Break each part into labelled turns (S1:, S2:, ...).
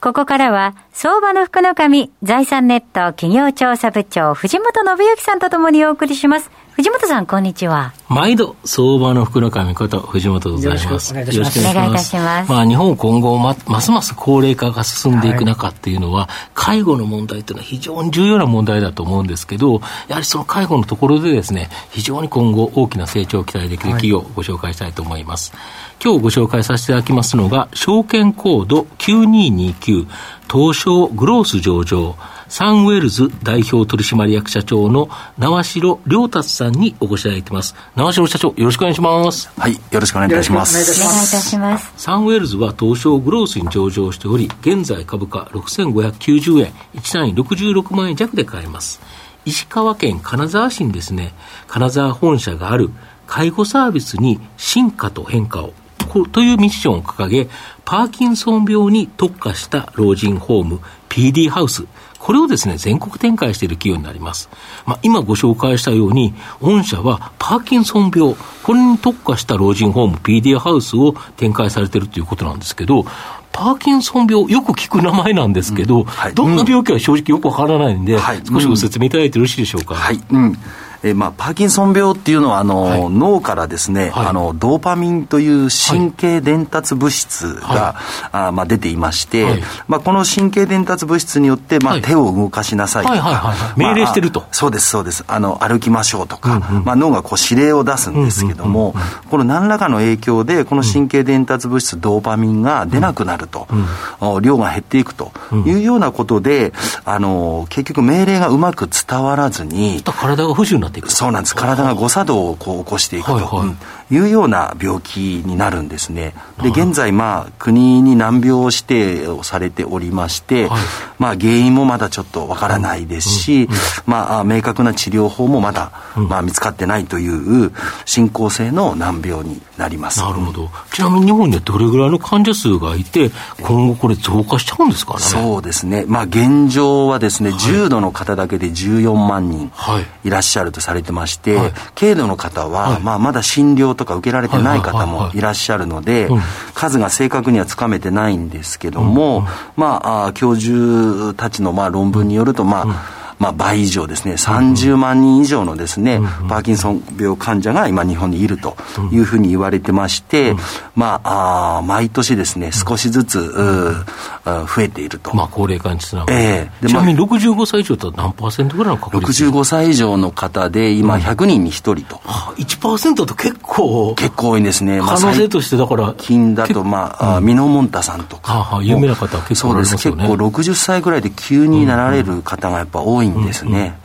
S1: ここからは、相場の福の神、財産ネット企業調査部長、藤本信之さんとともにお送りします。藤本さん、こんにちは。
S2: 毎度、相場の福の神こと、藤本でございます。よろしくお願い
S1: いたします。
S2: まあ、日本今後ま、ますます高齢化が進んでいく中っていうのは、はい、介護の問題というのは非常に重要な問題だと思うんですけど、やはりその介護のところでですね、非常に今後大きな成長を期待できる企業をご紹介したいと思います。はい今日ご紹介させていただきますのが、証券コード9229、東証グロース上場、サンウェルズ代表取締役社長の縄代良達さんにお越しいただいてます。縄代社長、よろしくお願いします。
S3: はい、よろしくお願いいたします。
S1: お願いいたします。
S2: サンウェルズは東証グロースに上場しており、現在株価6590円、1単位66万円弱で買えます。石川県金沢市にですね、金沢本社がある介護サービスに進化と変化をというミッションを掲げ、パーキンソン病に特化した老人ホーム、PD ハウス、これをですね、全国展開している企業になります。まあ、今ご紹介したように、御社はパーキンソン病、これに特化した老人ホーム、PD ハウスを展開されているということなんですけど、パーキンソン病、よく聞く名前なんですけど、うんはい、どんな病気は正直よくわからないんで、少しご説明いただいてよろしいでしょうか？
S3: はい、うんえー、まあ、パーキンソン病っていうのはあの、はい、脳からですね、はい、あのドーパミンという神経伝達物質が、はい、あまあ、出ていまして、まあ、この神経伝達物質によって、まあ、手を動かしなさいと
S2: か、命令してると、
S3: そうですそうです。あの歩きましょうとか、うんうん、まあ、脳がこう指令を出すんですけども、この何らかの影響でこの神経伝達物質ドーパミンが出なくなると、うん、量が減っていくというようなことで、あの結局命令がうまく伝わらずに
S2: 体が不自由になっていく
S3: そうなんです。体が誤作動をこう起こしていくと、はいはいいうような病気になるんですね。で、現在、まあ、国に難病指定をされておりまして、はい、まあ、原因もまだちょっとわからないですし、うんうん、まあ、明確な治療法もまだ、うん、まあ、見つかってないという進行性の難病になります。
S2: なるほど。ちなみに日本にはどれぐらいの患者数がいて、今後これ増加しちゃうんですかね。
S3: そうですね。まあ、現状はですね、はい、重度の方だけで14万人い。らっしゃるとされてまして、はい、軽度の方は、まあ、まだ診療とか受けられてない方もいらっしゃるので、数が正確にはつかめてないんですけども、まあ、教授たちのまあ論文によると、まあ、まあ、倍以上ですね、30万人以上のですね、パーキンソン病患者が今日本にいるというふうに言われてまして、まあ、あ毎年ですね、少しずつ、増えていると。
S2: まあ、高齢化につながる。えー、ちなみに65歳以上と何パーセントぐらいの確率
S3: ?65 歳以上の方で、今100人に1人と。
S2: はあ、1%と結構。
S3: 結構多いんですね。
S2: 可能性として、だから。
S3: 近だと、まあ、ミノモンタさんとか。
S2: はあ、有名な方は結構、ね、そうです。
S3: 結構60歳ぐらいで急になられる方がやっぱ多いんですね。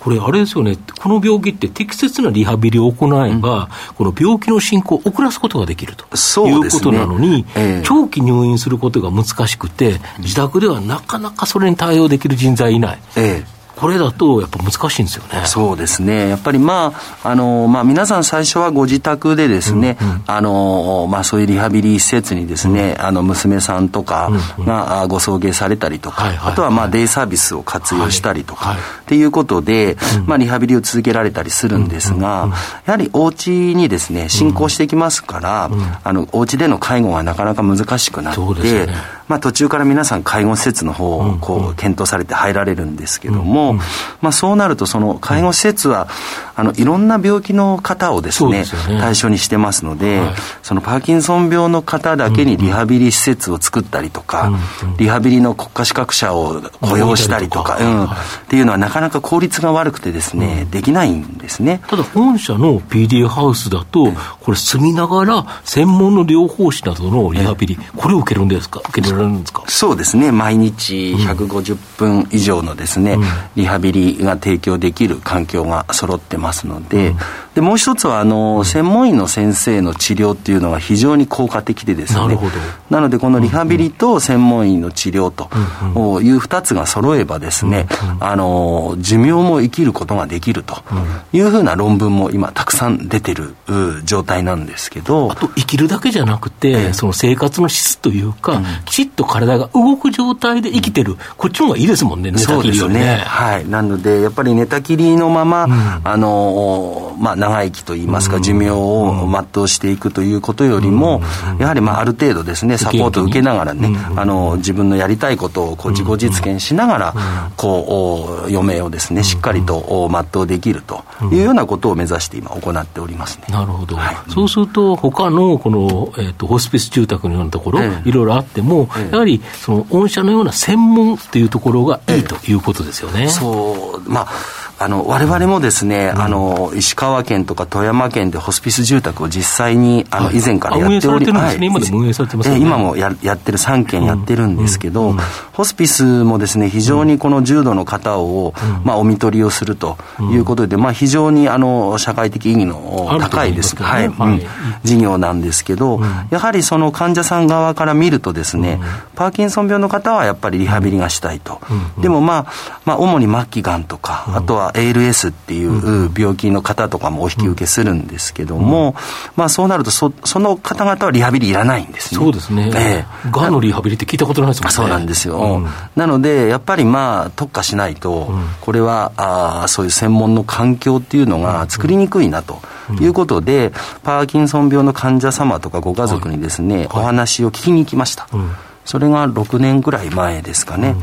S2: これ、あれですよね、この病気って適切なリハビリを行えば、うん、この病気の進行を遅らすことができるということなのに、ねえ。ー、長期入院することが難しくて、自宅ではなかなかそれに対応できる人材いない。えーこれだとやっぱ難しいんですよね。
S3: そうですね。やっぱりまあ、あの、まあ皆さん最初はご自宅でですね、うんうん、あの、まあそういうリハビリ施設にですね、うん、あの、娘さんとかがご送迎されたりとか、はいはいはい、あとはまあデイサービスを活用したりとか、はい。はい、っていうことで、まあリハビリを続けられたりするんですが、やはりお家にですね、進行していきますから、あの、お家での介護がなかなか難しくなって、まあ、途中から皆さん介護施設の方をこう検討されて入られるんですけども、まあ、そうなるとその介護施設はあのいろんな病気の方をですね対象にしてますので、そのパーキンソン病の方だけにリハビリ施設を作ったりとか、リハビリの国家資格者を雇用したりとか、うん、っていうのはなかなか効率が悪くてですね、できないんですね。
S2: ただ本社の PD ハウスだと、これ住みながら専門の療法士などのリハビリ、これを受けるんですか？受けらるんですか？
S3: そうですね。毎日150分以上のですね、うん、リハビリが提供できる環境が揃ってますのでうん、でもう一つはあの専門医の先生の治療っていうのが非常に効果的でですねなのでこのリハビリと専門医の治療という2つが揃えばですね、あの寿命も生きることができるというふうな論文も今たくさん出てる状態なんですけど
S2: あと生きるだけじゃなくて、その生活の質というか、きちっと体が動く状態で生きてる、こっちの方がいいですもんね、寝たきりよりね。ね
S3: はい、なので、やっぱり寝たきりのまま、うん、あのまあ、長生きといいますか、寿命を全うしていくということよりも、やはりまあある程度ですね、サポートを受けながらね、あの自分のやりたいことをこう自己実現しながら、こう余命をですね、しっかりと全うできるというようなことを目指して今、行っておりますね。
S2: なるほど、はい、そうすると、他のこの、えーと、ホスピス住宅のようなところ、いろいろあっても、やはりその御社のような専門というところがいいということですよね。
S3: そうまああの、我々もですね、うん、あの、石川県とか富山県でホスピス住宅を実際に、あの、以前からやっており、
S2: はい、今でも運営されてます、ね、
S3: 今もややってる3件やってるんですけど、うんうん、ホスピスもですね、非常にこの重度の方を、まあ、お見取りをするということで、まあ、非常に、あの、社会的意義の高いです、ね、はい、はい、事業なんですけど、やはりその患者さん側から見るとですね、パーキンソン病の方はやっぱりリハビリがしたいと。でもまあ、まあ、主に末期がんとか、あとは ALS っていう病気の方とかもお引き受けするんですけども、まあそうなるとそ、その方々はリハビリいらないんです
S2: ね。そうですね。ええ。がんのリハビリって聞いたことないですもんね。
S3: そうなんですよ。うん、なので、やっぱりまあ特化しないと、これはあそういう専門の環境っていうのが作りにくいなと。いうことで、パーキンソン病の患者様とかご家族にですね、お話を聞きに行きました。うんそれが6年ぐらい前ですかね、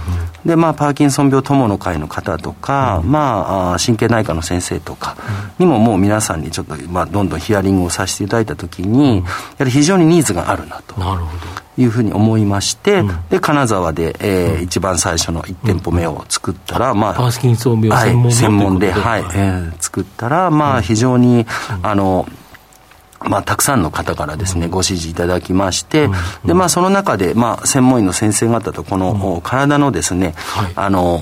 S3: でまあパーキンソン病友の会の方とか、うん、まあ神経内科の先生とかにももう皆さんにちょっと、まあ、どんどんヒアリングをさせていただいたときに、うん、やはり非常にニーズがあるなと。なるほど。いうふうに思いまして、うん、で金沢で、えー、一番最初の1店舗目を作ったら、まあ、
S2: パーキンソン病専門,、
S3: はい、専門で、はいえー、作ったら、まあ、非常に、あのまあ、たくさんの方からですね、ご指示いただきまして、で、まあ、その中で、まあ、専門医の先生方と、この、体のですね、あの、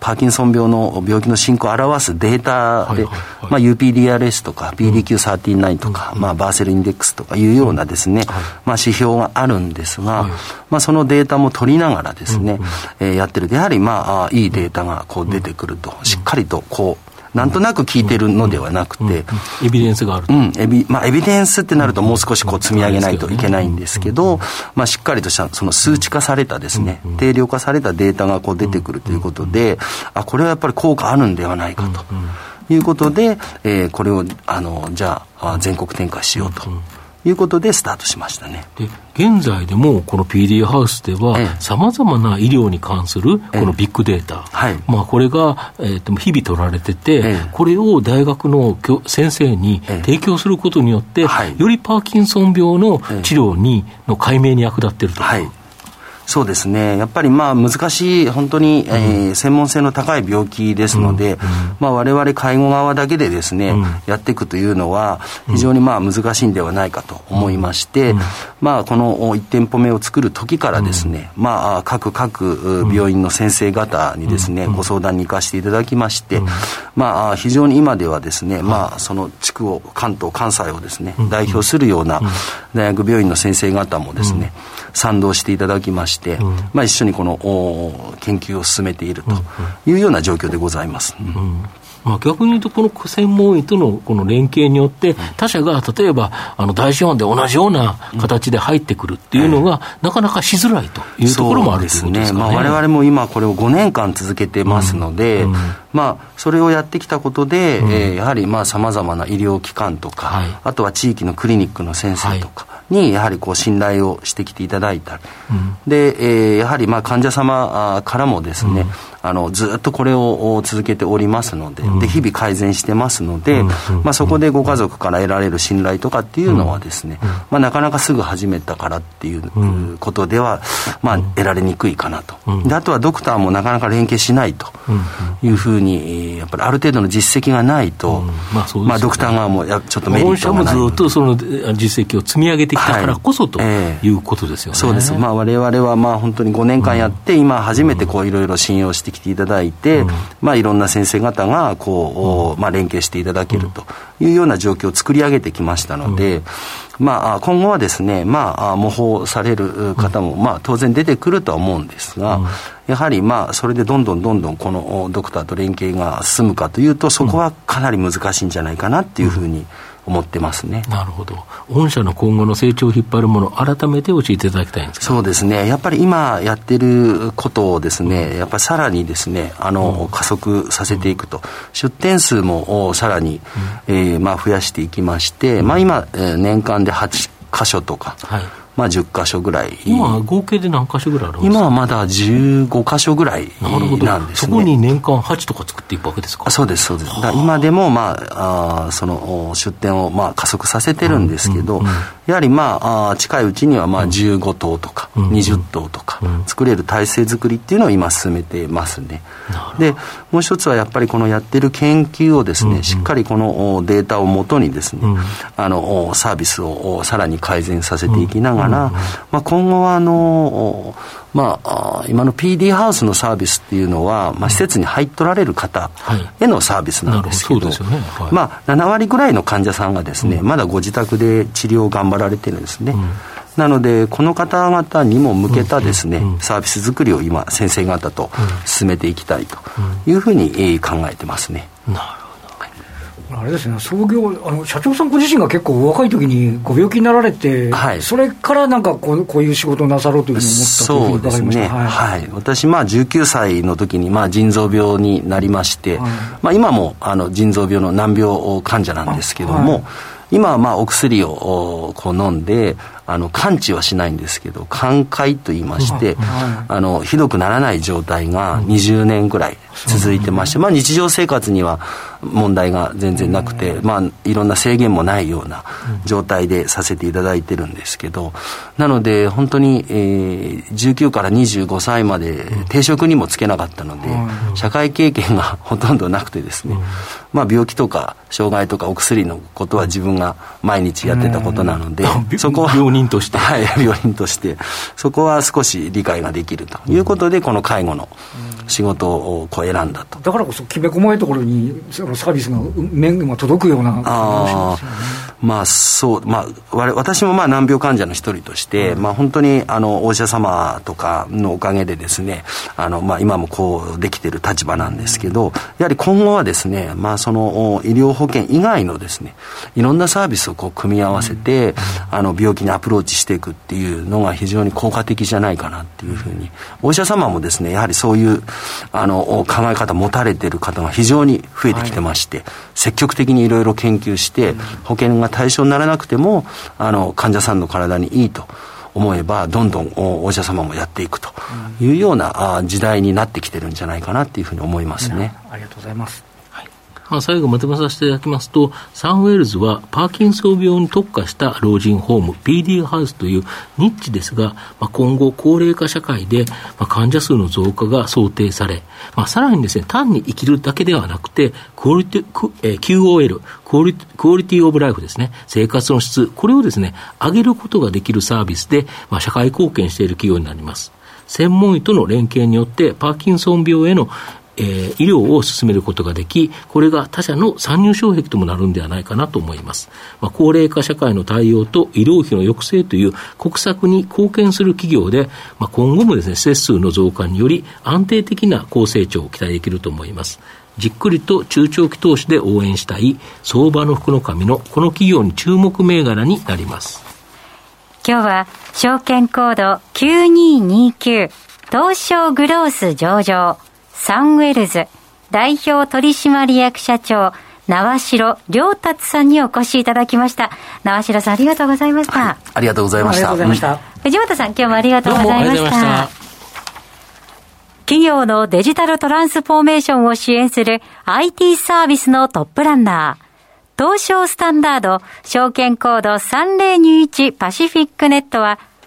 S3: パーキンソン病の病気の進行を表すデータで、まあ、UPDRS とか PDQ39 とか、まあ、バーセルインデックスとかいうようなですね、まあ、指標があるんですが、まあ、そのデータも取りながらですね、えやってる。やはり、まあ、いいデータがこう出てくると、しっかりとこう、なんとなく聞いてるのではなくて、
S2: エビデンスがある
S3: うんエビ,、まあ、エビデンスってなるともう少しこう積み上げないといけないんですけど、まあ、しっかりとしたその数値化されたですね、定量化されたデータがこう出てくるということで、あこれはやっぱり効果あるんではないかと。いうことで、えー、これをあのじゃあ全国展開しようと。いうことでスタートしましたね。
S2: で現在でもこの PD ハウスではさまざまな医療に関するこのビッグデータ、はい、まあ、これが、えー、と日々取られてて、これを大学の先生に提供することによって、よりパーキンソン病の治療にの解明に役立っていると。はい
S3: そうですね、やっぱりまあ難しい、本当に、えー、専門性の高い病気ですので、われわれ介護側だけでですね、やっていくというのは、非常にまあ難しいんではないかと思いまして、まあ、この1店舗目を作る時からですね、まあ、各各病院の先生方にですね、ご相談に行かせていただきまして、まあ、非常に今ではですね、まあ、その地区を、関東、関西をですね、代表するような大学病院の先生方もですね、賛同していただきまして、うん、まあ、一緒にこの研究を進めているというような状況でございます。うん。
S2: まあ、逆に言うと、この専門医とのこの連携によって、他社が例えばあの大資本で同じような形で入ってくるっていうのが、なかなかしづらいというところもあるということですかね。
S3: われわれも今、これを5年間続けてますので、うん。うん、まあ、それをやってきたことで、うん、えー、やはりさまざまな医療機関とか、はい、あとは地域のクリニックの先生とか、はいにやはりこう信頼をしてきていただいた、うん、で、えー、やはりまあ患者様からもですね、あのずっとこれを続けておりますのでうん、で日々改善してますので、うん。まあ、そこでご家族から得られる信頼とかっていうのはですね、まあ、なかなかすぐ始めたからっていうことでは、まあ、得られにくいかなと、であとはドクターもなかなか連携しないというふうにやっぱりある程度の実績がないと、まあまあ、ドクター側もやちょっとメリットがない。
S2: もずっとその実績を積み上げてきたからこそということですよね。
S3: そうです。まあ我々はまあ本当に5年間やって、今初めてこういろいろ信用してきていただいて、まあいろんな先生方がこう、まあ連携していただけるというような状況を作り上げてきましたので、まあ、今後はですね、まあ、模倣される方も、まあ、当然出てくるとは思うんですが、やはり、まあ、それでどんどんどんどんこのドクターと連携が進むかというと、そこはかなり難しいんじゃないかなっていうふうに思ってますね。
S2: なるほど。御社の今後の成長を引っ張るもの、改めて教えていただきたいんです
S3: そうですね。やっぱり今やってることをですね、やっぱりさらにですね、あの、加速させていくと。出店数もさらに、えー、まあ増やしていきまして、まあ今、年間で8箇所とか、はいまあ、10箇所ぐらい。
S2: 今合計で何箇所ぐらいあるん
S3: ですか？今はまだ15箇所ぐらいなんです、
S2: ね、そこに年間8とか作っていくわけですか？
S3: そうですそうです。今でも、まあ、あその出店をまあ加速させてるんですけど、うんうんうん、やはりまああ近いうちにはまあ15棟とか20棟とか作れる体制作りっていうのを今進めてますね、でもう一つはやっぱりこのやってる研究をですね、しっかりこのデータをもとにですね、うん、あのサービスをさらに改善させていきながら、ら、まあ、今後はあの、まあ、今の PD ハウスのサービスっていうのは、まあ、施設に入っとられる方へのサービスなんですけど、まあ、7割ぐらいの患者さんがですね、まだご自宅で治療を頑張られてるんですね。なので、この方々にも向けたですね、サービス作りを今、先生方と進めていきたいというふうに考えてますね。なるほど
S4: あれですね、創業あの、社長さんご自身が結構若い時にご病気になられて、はい、それからなんかこうこういう仕事をなさろうというふうに思ったというふうに伺いました、ね、
S3: はい、はい、私、まあ、19歳の時にまに腎臓病になりまして、はい、まあ、今もあの腎臓病の難病患者なんですけども、今はまあお薬をこう飲んで、あの完治はしないんですけど、寛解と言いまして、あのひどくならない状態が20年ぐらい続いてまして、まあ、日常生活には問題が全然なくて、まあ、いろんな制限もないような状態でさせていただいてるんですけど、なので、本当に、えー、19から25歳まで定職にもつけなかったので、社会経験がほとんどなくてですね、まあ、病気とか障害とかお薬のことは自分が毎日やってたことなので、
S2: そこは病人として。
S3: はい、病人として、そこは少し理解ができるということで、この介護の仕事をこう選んだと。
S4: だからこそ、きめ細いところにそのサービスが面が届くような感じ
S3: がしますよね。まあそう、まあ、私もまあ難病患者の一人として、うん、まあ本当にあのお医者様とかのおかげでですね、あのまあ今もこうできている立場なんですけど、やはり今後はですね、まあその医療保険以外のですね、いろんなサービスをこう組み合わせて、うん、あの病気にアプローチしていくっていうのが非常に効果的じゃないかなっていうふうに、お医者様もですね、やはりそういうあの考え方持たれている方が非常に増えてきてまして、はい、積極的にいろいろ研究して、保険が対象にならなくてもあの患者さんの体にいいと思えばどんどんお医者様もやっていくというような時代になってきてるんじゃないかなっていうふうに思いますね。
S4: ありがとうございます、
S2: 最後まとめさせていただきますと、サンウェルズはパーキンソン病に特化した老人ホーム、PD ハウスというニッチですが、まあ、今後高齢化社会で、まあ、患者数の増加が想定され、まあ、さらにですね、単に生きるだけではなくて、クオリティ、えー、QOL、クオリクオリティオブライフですね、生活の質、これをですね、上げることができるサービスで、まあ、社会貢献している企業になります。専門医との連携によって、パーキンソン病へのえー、医療を進めることができ、これが他社の参入障壁ともなるんではないかなと思います。まあ、高齢化社会の対応と医療費の抑制という国策に貢献する企業で、まあ、今後もですね、施設数の増加により安定的な高成長を期待できると思います。じっくりと中長期投資で応援したい相場の福の神のこの企業に注目銘柄になります。
S1: 今日は証券コード9229東証グロース上場サンウェルズ代表取締役社長縄代良達さんにお越しいただきました。縄代さんありがとうございました。はい、
S3: ありがとうございました。ありがとうございました。
S1: 藤本さん今日もありがとうございました。企業のデジタルトランスフォーメーションを支援する IT サービスのトップランナー。東証スタンダード証券コード3021パシフィックネットは